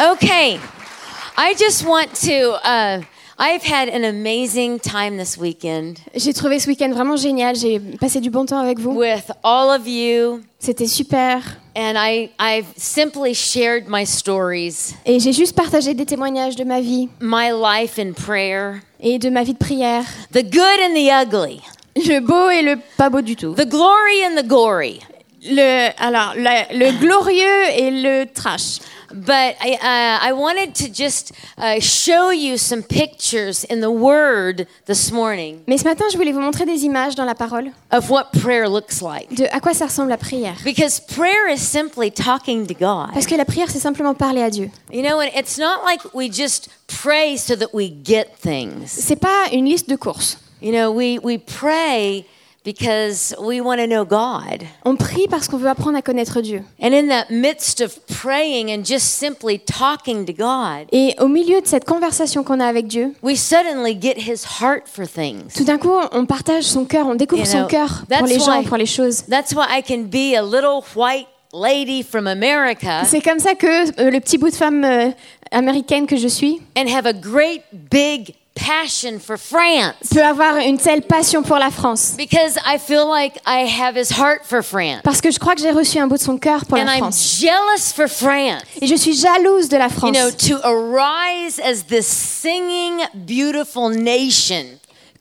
Okay. I just want to. Uh, I've had an amazing time this weekend J'ai trouvé ce week-end vraiment génial. J'ai passé du bon temps avec vous. with all of you, C'était super. and I, I've simply shared my stories, Et j'ai juste partagé des témoignages de ma vie my life in prayer, et de ma vie de prière. the good and the ugly, Le beau et le pas beau du tout. the glory and the gory. Le, alors, la- le glorieux et le trash. But I, uh, I wanted to just uh, show you some pictures in the Word this morning Mais ce matin, je voulais vous montrer des images dans la parole of what prayer looks like. de à quoi ça ressemble la prière. Because prayer is simply talking to God. Parce que la prière, c'est simplement parler à Dieu. You know, and it's not like we just pray so that we get things. C'est pas une liste de courses. You know, we, we pray because we want to know God. On prie parce qu'on veut apprendre à connaître Dieu. And in the midst of praying and just simply talking to God, Et au milieu de cette conversation qu'on a avec Dieu, we suddenly get his heart for things. tout d'un coup, on partage son cœur, on découvre You son know, cœur pour that's les gens, why- pour les choses. That's why I can be a little white lady from America C'est comme ça que euh, le petit bout de femme euh, américaine que je suis and have a great big passion for France peut avoir une telle passion pour la France. because I feel like I have his heart for France. Parce que je crois que j'ai reçu un bout de son cœur pour And la I'm France. jealous for France. Et je suis jalouse de la You France. know, to arise as this singing, beautiful nation.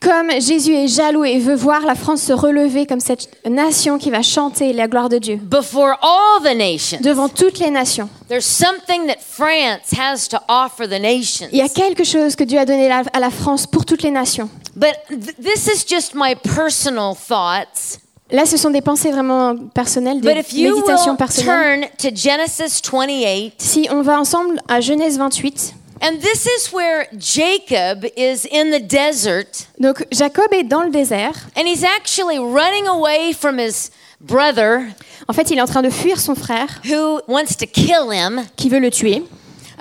Comme Jésus est jaloux et veut voir la France se relever comme cette nation qui va chanter la gloire de Dieu Before all the nations, devant toutes les nations. there's something that France has to offer the nations. Il y a quelque chose que Dieu a donné à la France pour toutes les nations. But th- this is just my personal thoughts. Là, ce sont des pensées vraiment personnelles, des But if you méditations personnelles. turn to Genesis 28, Si on va ensemble à Genèse 28, and this is where Jacob is in the desert, donc Jacob est dans le désert. and he's actually running away from his brother En fait, il est en train de fuir son frère who wants to kill him. qui veut le tuer.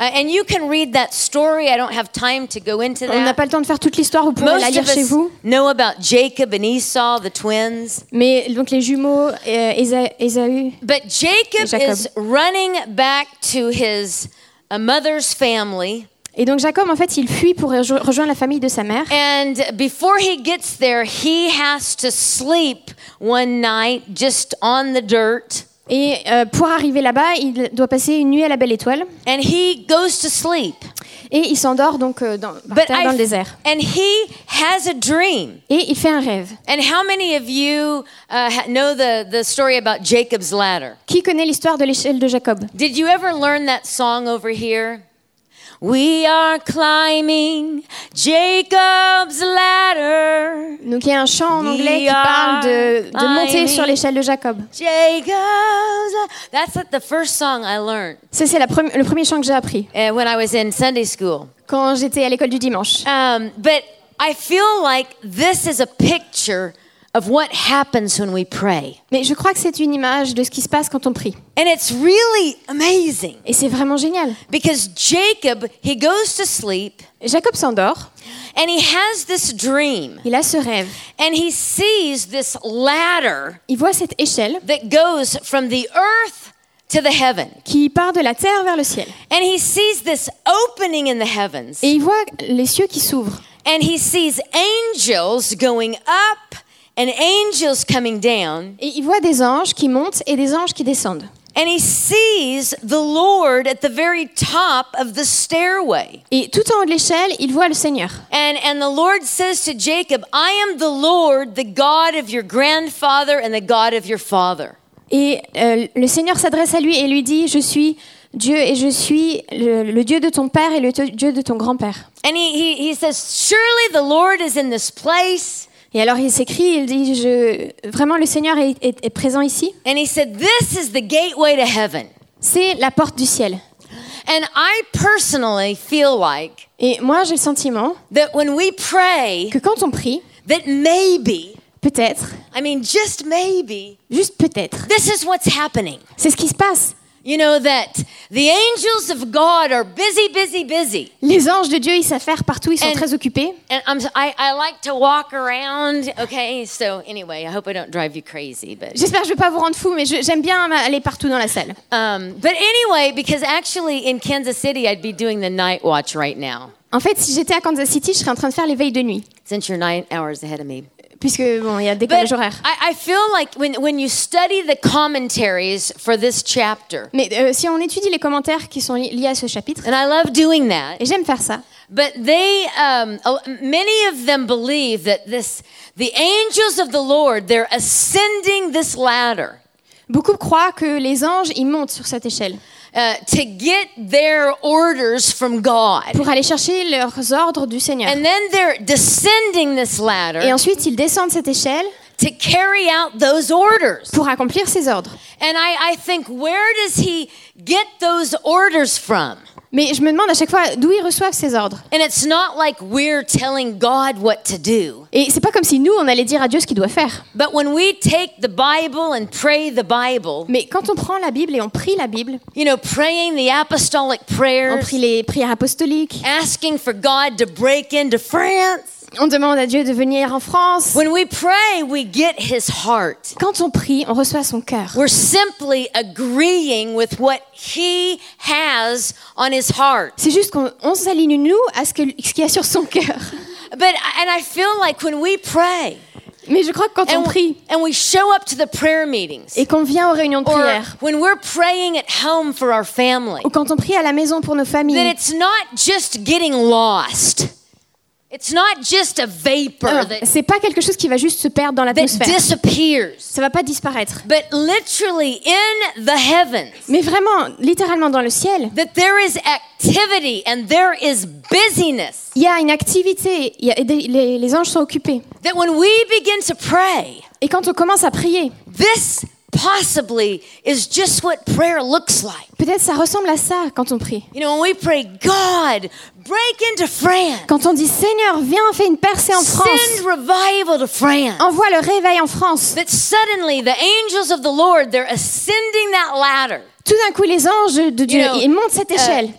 Uh, and you can read that story. I don't have time to go into On n'a that. pas le temps de faire toute l'histoire, vous pourrez la lire chez us vous. know about Jacob and Esau, the twins. Mais donc les jumeaux, euh, Ésa- Ésaü. But Jacob, Jacob. is running back to his uh, mother's family. Et donc Jacob, en fait, il fuit pour rejo- rejoindre la famille de sa mère. And before he gets there, he has to sleep one night just on the dirt. Et euh, pour arriver là-bas, il doit passer une nuit à la belle étoile. And he goes to sleep. Et il s'endort donc euh, dans, par terre dans le désert. and he has a dream. Et il fait un rêve. And how many of you uh, know the, the story about Jacob's ladder? Qui connaît l'histoire de l'échelle de Jacob? Did you ever learn that song over here? We are climbing Jacob's ladder. Donc il y a un chant en We anglais qui parle de, de monter sur l'échelle de Jacob. Jacob's. That's the first song I learned Ça, c'est le premier chant que j'ai appris uh, when I was in Sunday school. quand j'étais à l'école du dimanche. Um, but I feel like this is a picture of what happens when we pray. Mais je crois que c'est une image de ce qui se passe quand on prie. And it's really amazing Et c'est vraiment génial. because Jacob, he goes to sleep Jacob s'endort, and he has this dream il a ce rêve. and he sees this ladder Il voit cette échelle that goes from the earth to the heaven. qui part de la terre vers le ciel. And he sees this opening in the heavens Et il voit les cieux qui s'ouvrent. and he sees angels going up and angels coming down. Et il voit des anges qui montent et des anges qui descendent. And he sees the Lord at the very top of the stairway. Et tout en haut de l'échelle, il voit le Seigneur. And, and the Lord says to Jacob, I am the Lord, the God of your grandfather and the God of your father. Et euh, le Seigneur s'adresse à lui et lui dit, je suis Dieu et je suis le, le Dieu de ton père et le Dieu de ton grand-père. And he, he, he says, Surely the Lord is in this place. Et alors il s'écrit, il dit, je, vraiment le Seigneur est, est- est présent ici. And he said, This is the gateway to heaven. C'est la porte du ciel. And I personally feel like Et moi j'ai le sentiment that when we pray, que quand on prie, that maybe, peut-être, I mean, just maybe, juste peut-être, this is what's happening. c'est ce qui se passe. You know that the angels of God are busy, busy, busy. Les anges de Dieu, ils faire partout, ils sont And- très occupés. And I'm, I, I like to walk around. Okay, so anyway, I hope I don't drive you crazy, but J'espère que je vais pas vous rendre fou, mais j'aime bien aller partout dans la salle. um, but anyway, because actually in Kansas City, I'd be doing the night watch right now, En fait, si j'étais à Kansas City, je serais en train de faire les veilles de nuit, since you're nine hours ahead of me. Puisque bon, il y a décalage horaire. I, I feel like when, when you study the commentaries for this chapter, Mais euh, si on étudie les commentaires qui sont li- liés à ce chapitre, and I love doing that, et j'aime faire ça, but they, um, many of them believe that this, the angels of the Lord, they're ascending this ladder. beaucoup croient que les anges, ils montent sur cette échelle uh, to get their orders from God. pour aller chercher leurs ordres du Seigneur. And then they're descending this Et ladder ensuite, ils descendent cette échelle to carry out those orders. pour accomplir ses ordres. And I, I think, where does he get those orders from? Mais je me demande à chaque fois d'où ils reçoivent ces ordres? And it's not like we're telling God what to do. Et c'est pas comme si nous, on allait dire à Dieu ce qu'il doit faire. But when we take the Bible and pray the Bible, Mais quand on prend la Bible et on prie la Bible, you know, praying the apostolic on prie les prières apostoliques, asking for God to break into France, on demande à Dieu de venir en France. when we pray, we get his heart. Quand on prie, on reçoit son cœur. We're simply agreeing with what he has on his heart. C'est juste qu'on on s'aligne nous à ce que- ce qu'il y a sur son cœur. But and I feel like when we pray Mais je crois que quand on and, prie and we show up to the prayer meetings et qu'on vient aux réunions de prière, when we're praying at home for our family, ou quand on prie à la maison pour nos that familles, it's not just getting lost. It's not just a vapor alors, that, c'est pas quelque chose qui va juste se perdre dans l'atmosphère. disappears, Ça va pas disparaître. but literally in the heavens. Mais vraiment, littéralement dans le ciel, That there is activity and there is busyness. il y a une activité, il y a- des- les, les anges sont occupés. That when we begin to pray, Et quand on commence à prier, this possibly is just what prayer looks like. peut-être ça ressemble à ça quand on prie. You know, when we pray, God, break into France, Quand on dit Seigneur, viens, fais une percée en France, send revival to France. envoie le réveil en France. That suddenly the angels of the Lord, they're ascending that ladder, Tout d'un coup, les anges de Dieu, You know, ils montent cette uh, échelle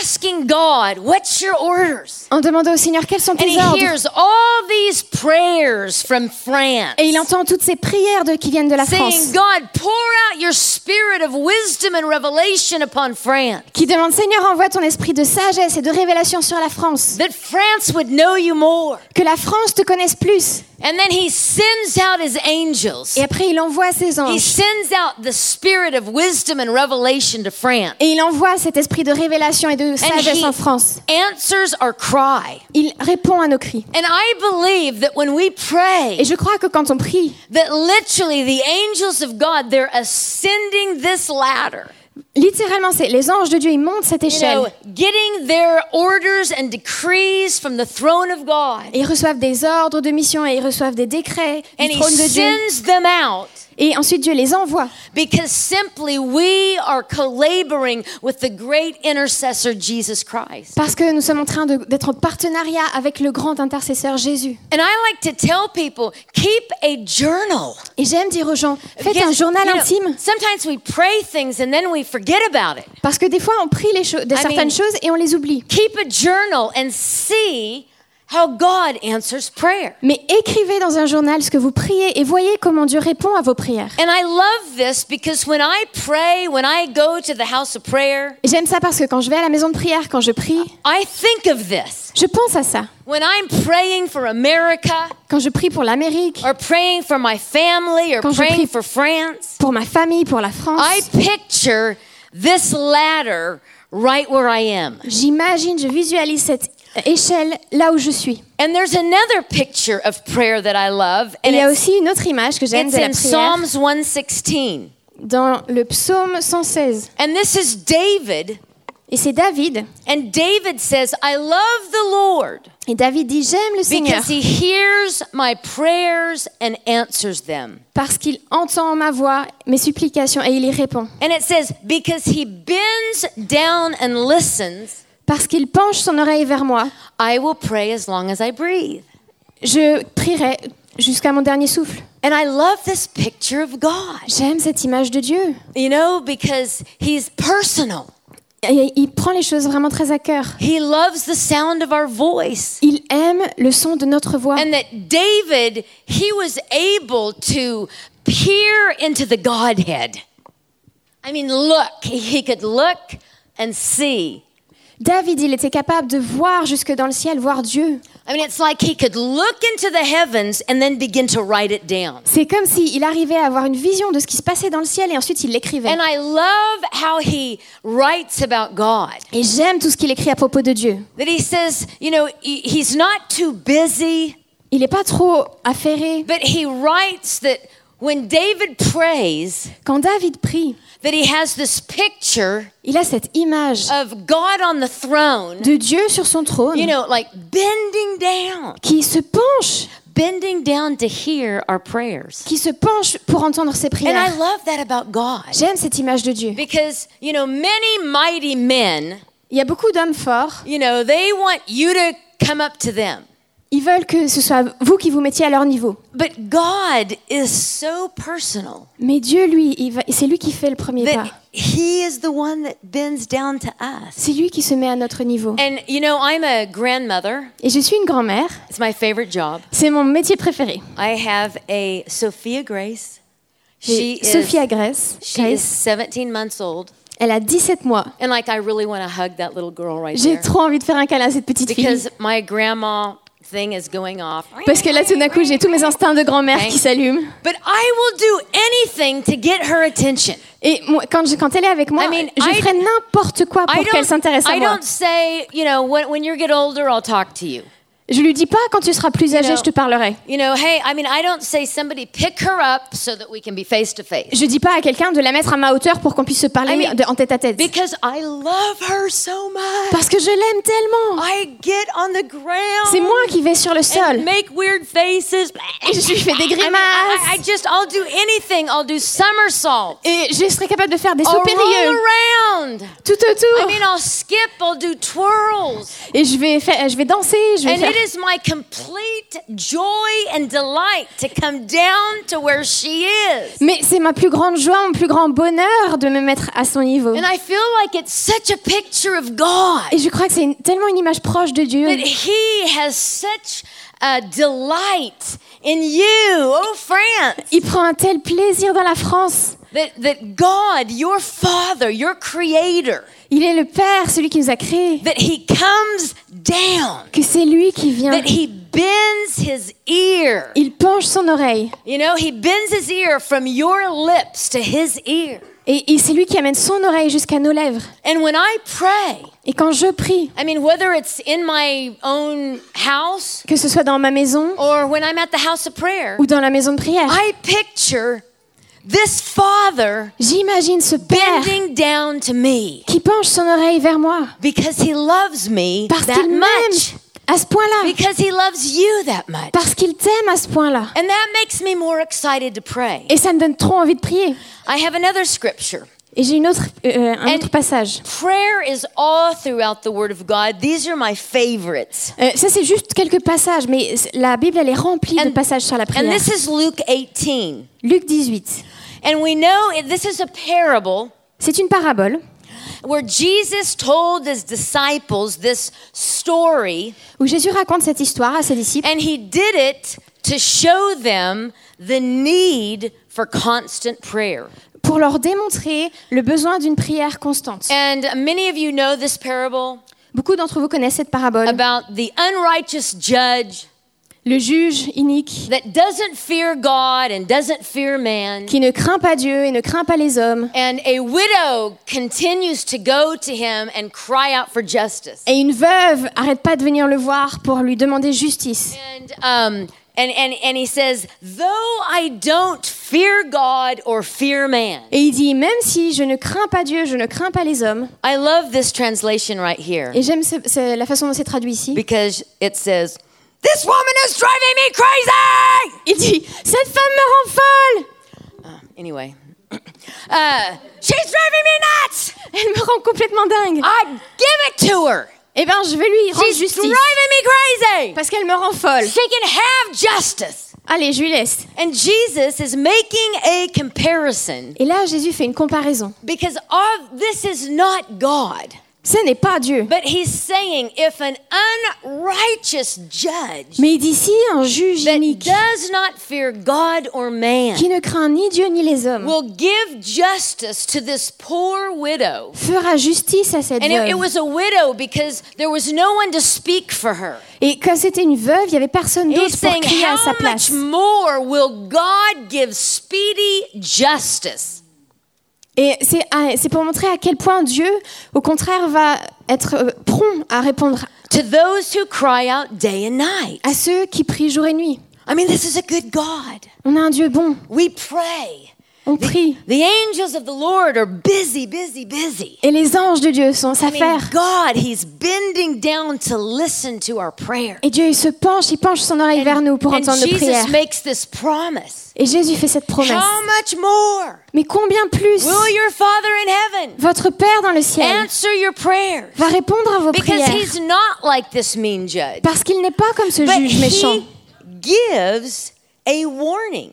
asking God, what's your orders? en demandant au Seigneur quels sont And tes he ordres? hears all these prayers from France. Et il entend toutes ces prières de, qui viennent de la saying, France, God, pour out your spirit of wisdom and revelation upon France. qui demandent Seigneur, envoie ton esprit de sagesse et de révélation sur la France, That France would know you more. que la France te connaisse plus. And then he sends out his angels. Et après, il envoie ses He sends out the spirit of wisdom and revelation to France. Et il envoie cet esprit de révélation et de sagesse en France. Answers our cry. Il répond à nos cris. And I believe that when we pray, Et je crois que quand on prie, that literally the angels of God, they're ascending this ladder. Littéralement, c'est les anges de Dieu, ils montent cette échelle. know, getting their orders and decrees from the throne of God. Et ils reçoivent des ordres de mission et ils reçoivent des décrets du trône de Dieu. Et ensuite, Dieu les envoie. because simply we are collaborating with the great intercessor Jesus Christ. Parce que nous sommes en train d'être en partenariat avec le grand intercesseur Jésus. And I like to tell people keep a journal. Et j'aime dire aux gens, faites Because, un journal you know, intime. sometimes we pray things and then we forget about it. Parce que des fois, on prie les cho- de I certaines mean- choses et on les oublie. Keep a journal and see how God answers prayer. Mais écrivez dans un journal ce que vous priez et voyez comment Dieu répond à vos prières. And I love this because when I pray, when I go to the house of prayer, Et j'aime ça parce que quand je vais à la maison de prière, quand je prie, I think of this. je pense à ça. When I'm praying for America, Quand je prie pour l'Amérique, or praying for my family, or Quand je praying prie- for France, pour ma famille, pour la France, I picture this ladder right where I am. j'imagine, je visualise cette échelle là où je suis. And there's another picture of prayer that I love, Et and il y a aussi une autre image que j'aime de la in prière Psalms 116. dans le psaume 116. And this is David, Et c'est David. and David says, I love the Lord Et David dit, j'aime le Seigneur because he hears my prayers and answers them. parce qu'il entend ma voix, mes supplications et il y répond. And it says, because he bends down and listens, Parce qu'il penche son oreille vers moi, I will pray as long as I breathe. je prierai jusqu'à mon dernier souffle. And I love this picture of God, J'aime cette image de Dieu. you know, because He's personal. Il prend les choses vraiment très à cœur. He loves the sound of our voice. Il aime le son de notre voix. And that David, he was able to peer into the Godhead. I mean, look, he could look and see. David, il était capable de voir jusque dans le ciel, voir Dieu. I mean, it's like he could look into the heavens and then begin to write it down. C'est comme s'il arrivait à avoir une vision de ce qui se passait dans le ciel et ensuite il l'écrivait. And I love how he writes about God. Et j'aime tout ce qu'il écrit à propos de Dieu. Il n'est pas trop affairé. but he writes that when David prays, Quand David prie, that he has this picture il a cette image of God on the throne, de Dieu sur son trône you know, like bending down, qui se penche, bending down to hear our prayers. qui se penche pour entendre ses And I prières. love that about God J'aime cette image de Dieu. because, you know, many mighty men, Il y a beaucoup d'hommes forts. you know, they want you to come up to them. Ils veulent que ce soit vous qui vous mettiez à leur niveau. But God is so personal Mais Dieu, lui, c'est lui qui fait le premier pas. He is the one that bends down to us. C'est lui qui se met à notre niveau. And, you know, I'm a grandmother. Et je suis une grand-mère. It's my favorite job. C'est mon métier préféré. I have a Sophia Grace. She J'ai Sophia is, Grace. she is Grace. 17 months old. Elle a 17 mois. And like, I really want to hug that little girl right J'ai trop envie de faire un câlin à cette petite fille. Because my grandma thing is going off. Parce que là, tout d'un coup, j'ai tous mes instincts de grand-mère qui s'allument. But I will do anything to get her attention. Et moi, quand, je- quand elle est avec moi, I mean, je I- ferai n'importe quoi pour qu'elle s'intéresse à I moi. don't say, you know, when, when you get older, I'll talk to you. Je lui dis pas quand tu seras plus âgé, je te parlerai. You know, hey, I mean, I don't say somebody pick her up so that we can be face to face. Je dis pas à quelqu'un de la mettre à ma hauteur pour qu'on puisse se parler I mean, de- en tête à tête. Because I love her so much. Parce que je l'aime tellement. I get on the ground. C'est moi qui vais sur le and sol. make weird faces. Et je lui fais des I, mean, I, grimaces. I just, I'll do anything. I'll do somersaults. Et je serai capable de faire des sauts périlleux around. tout I autour. mean, I'll skip. I'll do twirls. Et je vais, faire, je vais danser. Je vais And faire... it is my complete joy and delight to come down to where she is. Mais c'est ma plus grande joie, mon plus grand bonheur de me mettre à son niveau. And I feel like it's such a picture of God. Et je crois que c'est tellement une image proche de Dieu. that he has such a delight in you, oh France, Il prend un tel plaisir dans la France. that, that God, your Father, your Creator, Il est le Père, celui qui nous a créés. that he comes down, Que c'est lui qui vient. that he bends his ear. Il penche son oreille. You know, he bends his ear from your lips to his ear. Et, et c'est lui qui amène son oreille jusqu'à nos lèvres. And when I pray, Et quand je prie, I mean, whether it's in my own house que ce soit dans ma maison or when I'm at the house of prayer, ou dans la maison de prière, I picture this Father j'imagine ce Père bending down to me qui penche son oreille vers moi. because he loves me Parce that qu'il m'aime much. à ce point-là. Because he loves you that much. Parce qu'il t'aime à ce point-là. And that makes me more excited to pray. Et ça me donne trop envie de prier. I have another scripture. Et j'ai une autre, euh, un And- autre passage. Euh, ça, c'est juste quelques passages, mais la Bible, elle est remplie de passages sur la And prière. this is Luke 18. Luc 18. And we know this is a parable C'est une parabole where Jesus told his disciples this story, où Jésus raconte cette histoire à ses disciples and he did it to show them the need for constant prayer. pour leur démontrer le besoin d'une prière constante. And many of you know this parable Beaucoup d'entre vous connaissent cette parabole. about the unrighteous judge Le juge inique that doesn't fear God and doesn't fear man. qui ne craint pas Dieu et ne craint pas les hommes. And a widow continues to go to him and cry out for justice. Et une veuve arrête pas de venir le voir pour lui demander justice. And um and and and he says, "Though I don't fear God or fear man." Et il dit, même si je ne crains pas Dieu, je ne crains pas les hommes. I love this translation right here Et j'aime la façon dont c'est traduit ici. because it says, "This woman is driving me crazy." Il dit, cette femme me rend folle. Uh, anyway, uh, she's driving me nuts. Elle me rend complètement dingue. I give it to her. Eh bien, je vais lui rendre She's justice. driving me crazy. Parce qu'elle me rend folle. She can have justice. Allez, je lui laisse. And Jesus is making a comparison Et là, Jésus fait une comparaison. because of, this is not God. Ce n'est pas Dieu. But he's saying if an unrighteous judge Mais d'ici, un juge that inique does not fear God or man qui ne craint ni Dieu ni les hommes will give justice to this poor widow. fera justice à cette And it, it veuve. was a widow because there was no one to speak for her. Et comme c'était une veuve, il n'y avait personne d'autre pour crier à sa How place. much more will God give speedy justice? Et c'est pour montrer à quel point Dieu, au contraire, va être euh, prompt à répondre To those who cry out day and night. à ceux qui prient jour et nuit. I mean, this is a good God. On a un Dieu bon, We pray. On prie. The angels of the Lord are busy, busy, busy. Et les anges de Dieu sont I mean, faire. God, He's bending down to listen to our prayer. Et Dieu, il se penche, il penche son oreille vers nous pour and entendre nos prières. makes this promise. Et Jésus fait cette promesse. How much more Mais combien plus will your Father in heaven votre Père dans le ciel answer your prayers? va répondre à vos Because prières? He's not like this mean judge, Parce qu'il n'est pas comme ce but juge méchant, He gives a warning.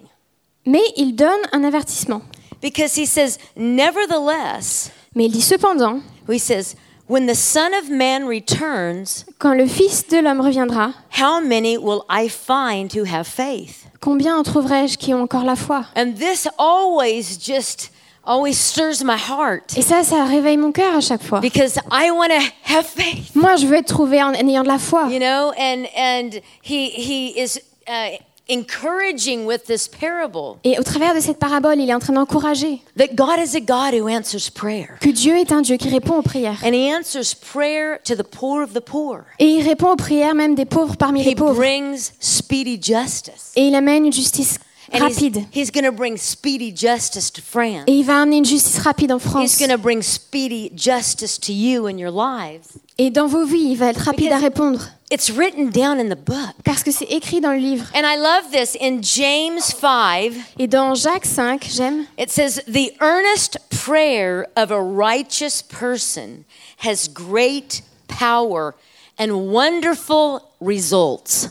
Mais il donne un avertissement. Because He says, Nevertheless, Mais il dit cependant, He says, when the Son of Man returns, quand le Fils de l'homme reviendra, how many will I find who have faith? combien en trouverai-je qui ont encore la foi? And this always just always stirs my heart Et ça, ça réveille mon cœur à chaque fois. because I want to have faith, Moi, je veux être trouvé en ayant de la foi. you know. And and he he is uh, encouraging with this parable Et au travers de cette parabole, il est en train d'encourager that God is a God who answers prayer, que Dieu est un Dieu qui répond aux prières. and He answers prayer to the poor of the poor. Et il répond aux prières même des pauvres parmi He les pauvres. brings speedy justice, Et il amène une justice and rapide. he's, he's going to bring speedy justice to France. Et il va amener une justice rapide en He's France. going to bring speedy justice to you in your lives. Et dans vos vies, il va être rapide à répondre. It's written down in the book. Parce que c'est écrit dans le livre. And I love this in James 5. Et dans Jacques 5, j'aime, It says, The earnest prayer of a righteous person has great power and wonderful results.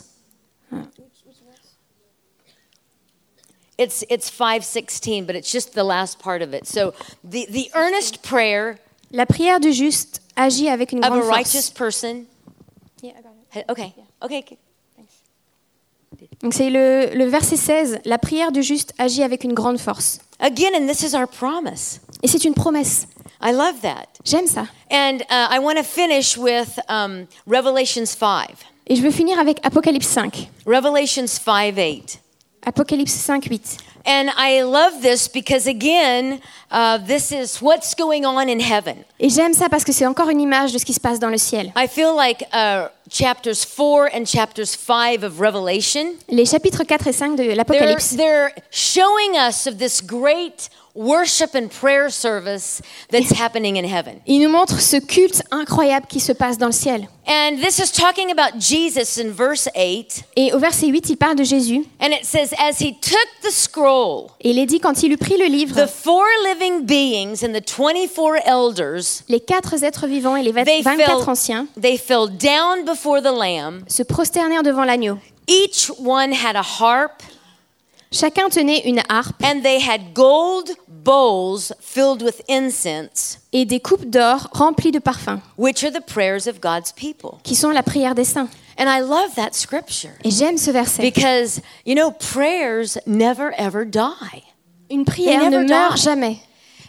It's, it's 516, but it's just the last part of it. So the, the earnest prayer la prière du juste agit avec une of a grande righteous force. person. Okay, okay. Donc c'est le, le verset 16. La prière du juste agit avec une grande force. Again, and this is our promise. Et c'est une promesse. I love that. J'aime ça. And uh, I want to finish with um, Revelations 5. Et je veux finir avec Apocalypse 5. Revelations 5 8. Apocalypse 5, 8. And I love this because, again, uh, this is what's going on in heaven. Et j'aime ça parce que c'est encore une image de ce qui se passe dans le ciel. I feel like uh, chapters 4 and chapters 5 of Revelation, Les chapitres 4 et 5 de they're, l'Apocalypse, they're showing us of this great worship and prayer service that's happening in heaven. ils nous montrent ce culte incroyable qui se passe dans le ciel. And this is talking about Jesus in verse 8. Et au verset 8, il parle de Jésus. And it says, As he took the scroll, Et il est dit quand il eut pris le livre, the four living beings and the 24 elders, les quatre êtres vivants et les they 24 fell, anciens they fell down before the Lamb. se prosternèrent devant l'agneau. Each one had a harp, Chacun tenait une harpe and they had gold bowls filled with incense, et des coupes d'or remplies de parfums, which are the prayers of God's people. qui sont la prière des saints. And I love that scripture Et j'aime ce verset. because, you know, prayers never ever die. Une prière ne meurt die. jamais.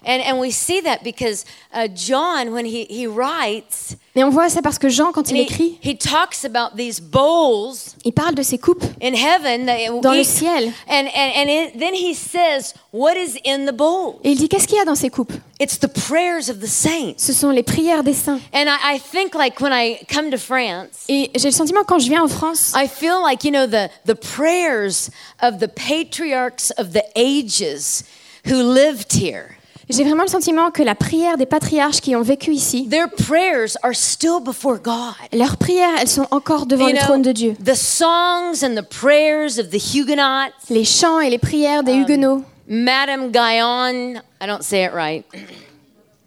And, and we see that because uh, John, when he, he writes, Et on voit ça parce que Jean, quand il he, écrit, he talks about these bowls il parle de ces coupes in heaven. that dans le ciel. And, and, and it, then he says, What is in the bowl? Et il dit qu'est-ce qu'il y a dans ces coupes? It's the prayers of the saints. Ce sont les prières des saints. And I, I think, like, when I come to France, Et j'ai le sentiment quand je viens en France, I feel like, you know, the, the prayers of the patriarchs of the ages who lived here, j'ai vraiment le sentiment que la prière des patriarches qui ont vécu ici, their prayers are still before God. leurs prières, elles sont encore devant You le know, trône de Dieu. The songs and the prayers of the Huguenots, Les chants et les prières des Huguenots, Madame Guyon, I don't say it right.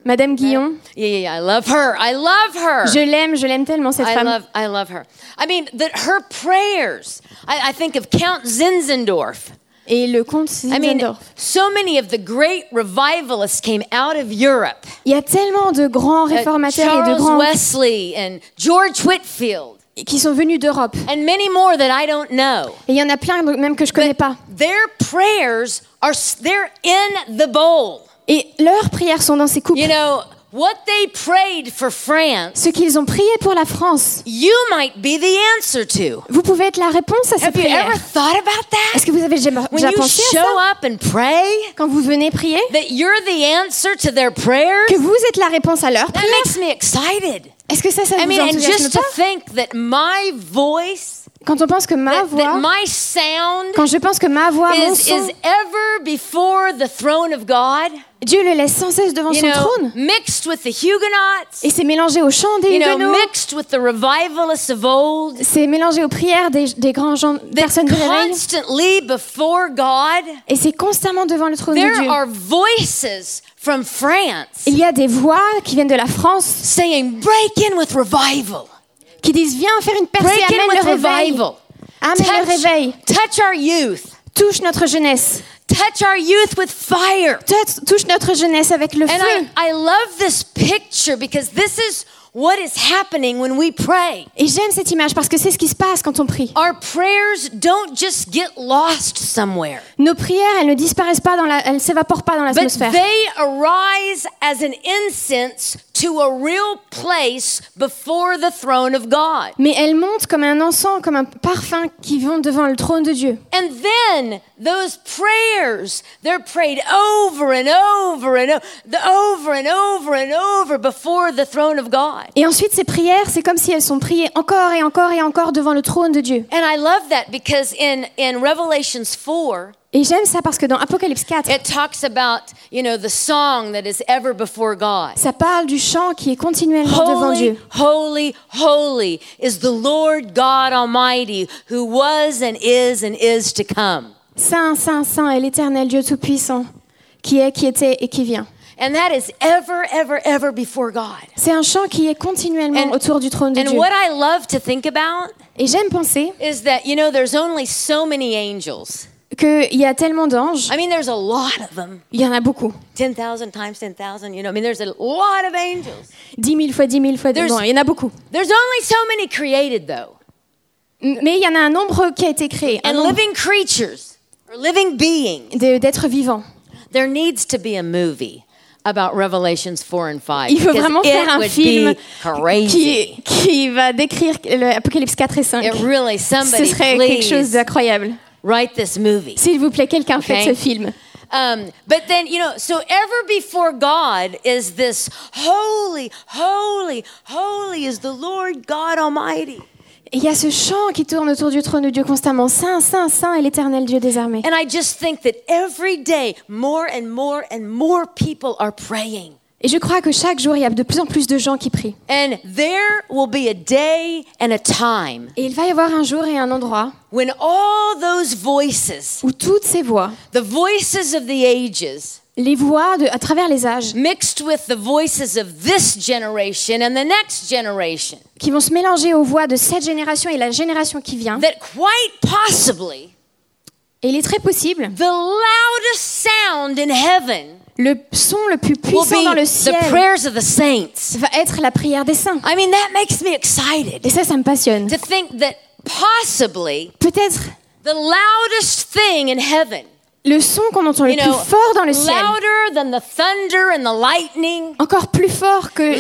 Madame Guillon. Yeah, yeah, yeah. I love her. I love her. Je l'aime, je l'aime tellement cette I femme. love, I love her. I mean, that her prayers. I, I think of Count Zinzendorf. Et le comte I mean, so many of the great revivalists came out of Europe. Il y a tellement de grands Uh, réformateurs et de grands Wesley and George Whitfield qui sont venus d'Europe. and many more that I don't know. Et il y en a plein même que je connais pas. Their prayers are they're in the bowl. Et leurs prières sont dans ces coupes. You know, what they prayed for France, Ce qu'ils ont prié pour la France, you might be the answer to. vous pouvez être la réponse à ces Have you prières. ever thought about that? Est-ce que vous avez déjà, pensé à show ça? up and pray, quand vous venez prier that you're the answer to their prayers, Que vous êtes la réponse à leurs that prières makes me excited. Est-ce que ça, ça I vous and just to think that my voice, Quand on pense que ma that, that voix, my sound quand je pense que ma voix, mon is, son, is ever before the throne of God, Dieu le laisse sans cesse devant you son know, trône. mixed with the Huguenots, Et c'est mélangé au chant des Huguenots, mixed with the revivalists of old, c'est mélangé aux prières des, des grands gens, that personnes du réveil. constantly before God, Et c'est constamment devant le trône de there Dieu. are voices from France Il y a des voix qui viennent de la France saying, break in with revival. Qui disent Viens faire une percée, Break amène le réveil. revival. Amène le réveil. touch our youth. Touche notre jeunesse. Touch our youth with fire. Touche- Touche notre jeunesse avec le And I, feu. I love this picture because this is what is happening when we pray? Et j'aime cette image parce que c'est ce qui se passe quand on prie. Our prayers don't just get lost somewhere, Nos prières, elles ne disparaissent pas dans la, elles s'évaporent pas dans but l'atmosphère. they arise as an incense to a real place before the throne of God. Mais elles montent comme un encens, comme un parfum qui vont devant le trône de Dieu. And then those prayers, they're prayed over and over and over and over and over before the throne of God. Et ensuite, ces prières, c'est comme si elles sont priées encore et encore et encore devant le trône de Dieu. And I love that because in, in Revelations 4, Et j'aime ça parce que dans Apocalypse 4, it talks about, you know, the song that is ever before God. ça parle du chant qui est continuellement devant Dieu. holy, holy is the Lord God Almighty who was and is and is to come. Saint, Saint, Saint est l'éternel Dieu Tout-Puissant, qui est, qui était et qui vient. And that is ever, ever, ever before God. C'est un chant qui est continuellement And- autour du trône de And Dieu. what I love to think about Et j'aime penser is that, you know, there's only so many angels. qu'il y a tellement d'anges, I mean, there's a lot of them. il y en a beaucoup. 10,000 times 10,000, you know, I mean, there's a lot of angels. Dix mille fois dix mille fois dix There's- Bon, il y en a beaucoup. There's only so many created, though. Mais il y en a un nombre qui a été créé, And nombre living creatures, or living beings, d'êtres vivants. there needs to be a movie about Revelations 4 and 5. Il because vraiment faire un film qui, qui va décrire l'Apocalypse 4 et 5. It really, Ce somebody serait quelque chose d'incroyable. write this movie. S'il vous plaît, quelqu'un Okay. fait ce film. Um, but then, you know, so ever before God is this holy, holy, holy is the Lord God Almighty. Et il y a ce chant qui tourne autour du trône de Dieu constamment. Saint, Saint, Saint est l'éternel Dieu des armées. And I just think that every day more and more and more people are praying. Et je crois que chaque jour, il y a de plus en plus de gens qui prient. And there will be a day and a time Et il va y avoir un jour et un endroit when all those voices, où toutes ces voix, the voices of the ages, les voix de, à travers les âges, mixed with the voices of this generation and the next generation, qui vont se mélanger aux voix de cette génération et la génération qui vient, that quite possibly et il est très possible, the loudest sound in heaven le son le plus puissant dans le ciel va être la prière des saints. I mean, that makes me excited Et ça, ça me passionne. to think that possibly Peut-être the loudest thing in heaven, le son qu'on entend le plus fort dans le ciel, louder than the thunder and the lightning, encore plus fort que, les-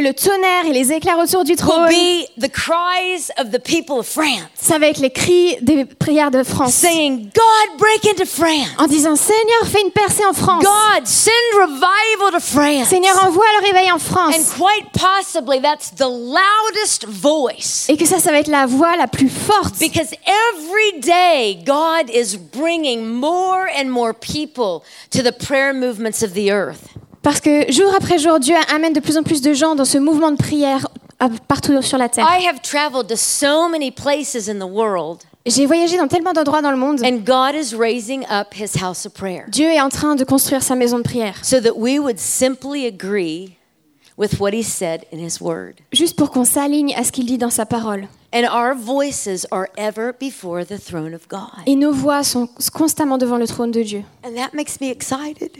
le tonnerre et les éclairs autour du trône, be the cries of the people of France ça va être les cris des prières de France. saying, God, break into France. En disant Seigneur, fais une percée en France. God, send revival to France. Seigneur, envoie le réveil en And France. quite possibly that's the loudest voice. Et que ça, ça va être la voix la plus forte. Because every day God is bringing more and more people to the prayer movements of the earth. Parce que jour après jour, Dieu amène de plus en plus de gens dans ce mouvement de prière à- partout sur la terre. I have traveled to so many places in the world, J'ai voyagé dans tellement d'endroits dans le monde. and God is raising up his house of prayer Dieu est en train de construire sa maison de prière, so that we would simply agree with what he said in his word. juste pour qu'on s'aligne à ce qu'il dit dans sa parole. And our voices are ever before the throne of God. Et nos voix sont constamment devant le trône de Dieu. And that makes me excited.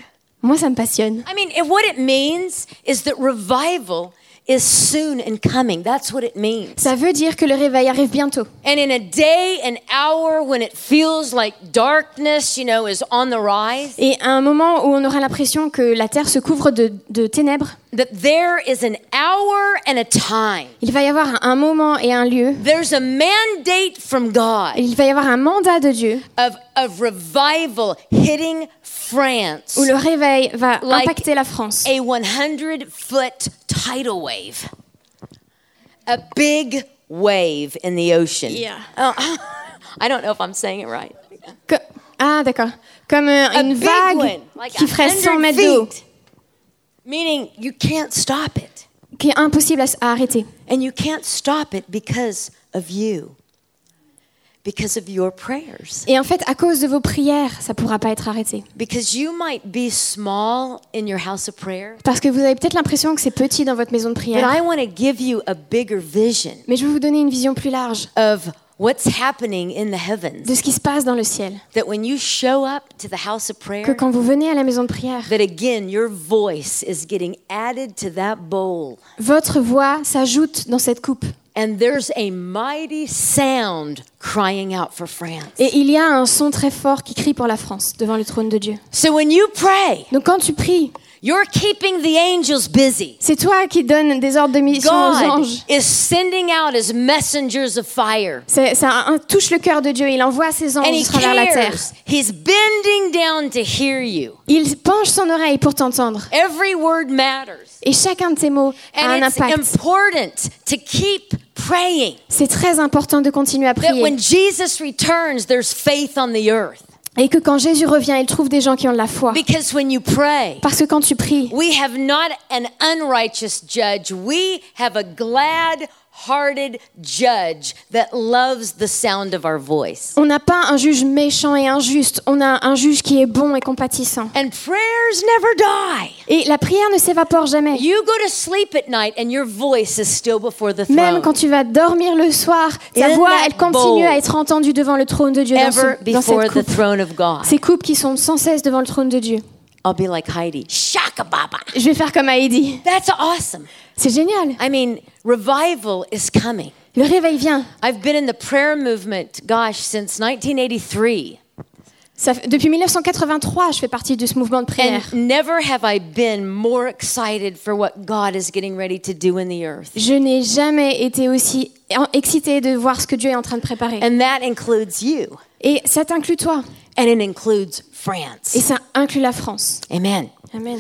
Moi, ça me passionne. I mean, and what it means is that revival is soon and coming. That's what it means. Ça veut dire que le réveil arrive bientôt. And in a day, an hour when it feels like darkness, you know, is on the rise, Et à un moment où on aura l'impression que la terre se couvre de, de ténèbres, that there is an hour and a time. il va y avoir un moment et un lieu. There's a mandate from God Il va y avoir un mandat de Dieu of, of revival hitting France. où le réveil va Like impacter la France. a 100 foot tidal wave. A big wave in the ocean. Yeah. Oh, I don't know if I'm saying it right. Que- ah, d'accord. Comme euh, A une vague one, like qui ferait 100 100 mètres d'eau. Meaning you can't stop it. qui est impossible à, arrêter. And you can't stop it because of you. Because of your prayers. Et en fait, à cause de vos prières, ça ne pourra pas être arrêté. Because you might be small in your house of prayer, Parce que vous avez peut-être l'impression que c'est petit dans votre maison de but prière. I want to give you a bigger vision Mais je vais vous donner une vision plus large of what's happening in the heavens. de ce qui se passe dans le ciel. That when you show up to the house of Que prayer, quand vous venez à la maison de prière, that again your voice is getting added to that bowl. votre voix s'ajoute dans cette coupe. And there's a mighty sound crying out for France. Et il y a un son très fort qui crie pour la France devant le trône de Dieu. So when you pray, Donc quand tu pries, you're keeping the angels busy. c'est toi qui donnes des ordres de mission aux God anges. is sending out his messengers of fire. C'est- Ça un- touche le cœur de Dieu. Il envoie ses And he anges à travers la terre. cares. He's bending down to hear you. Il penche son oreille pour t'entendre. Every word matters. Et chacun de tes mots a un And it's impact. important to keep praying. C'est très important de continuer à That prier. when Jesus returns, there's faith on the earth. Et que quand Jésus revient, il trouve des gens qui ont de la foi. Because when you pray, Parce que quand tu pries, we have not an unrighteous judge. We have a glad hearted judge that loves the sound of our voice. on n'a pas un juge méchant et injuste. On a un juge qui est bon et compatissant. And prayers never die. Et la prière ne s'évapore jamais. You go to sleep at night and your voice is still before the Même throne. quand tu vas dormir le soir, ta voix, elle continue à être entendue devant le trône de Dieu dans, ce- cette coupe. throne of God. Ces coupes qui sont sans cesse devant le trône de Dieu. I'll be like Heidi. Shaka baba. Je vais faire comme Heidi. That's awesome. C'est génial. I mean, revival is coming. Le réveil vient. I've been in the prayer movement, gosh, since 1983. Ça depuis 1983, je fais partie de ce mouvement de prière. And never have I been more excited for what God is getting ready to do in the earth. Je n'ai jamais été aussi excitée de voir ce que Dieu est en train de préparer. And that includes you. Et ça t'inclut toi. And it includes Et ça inclut la France. Amen. Amen.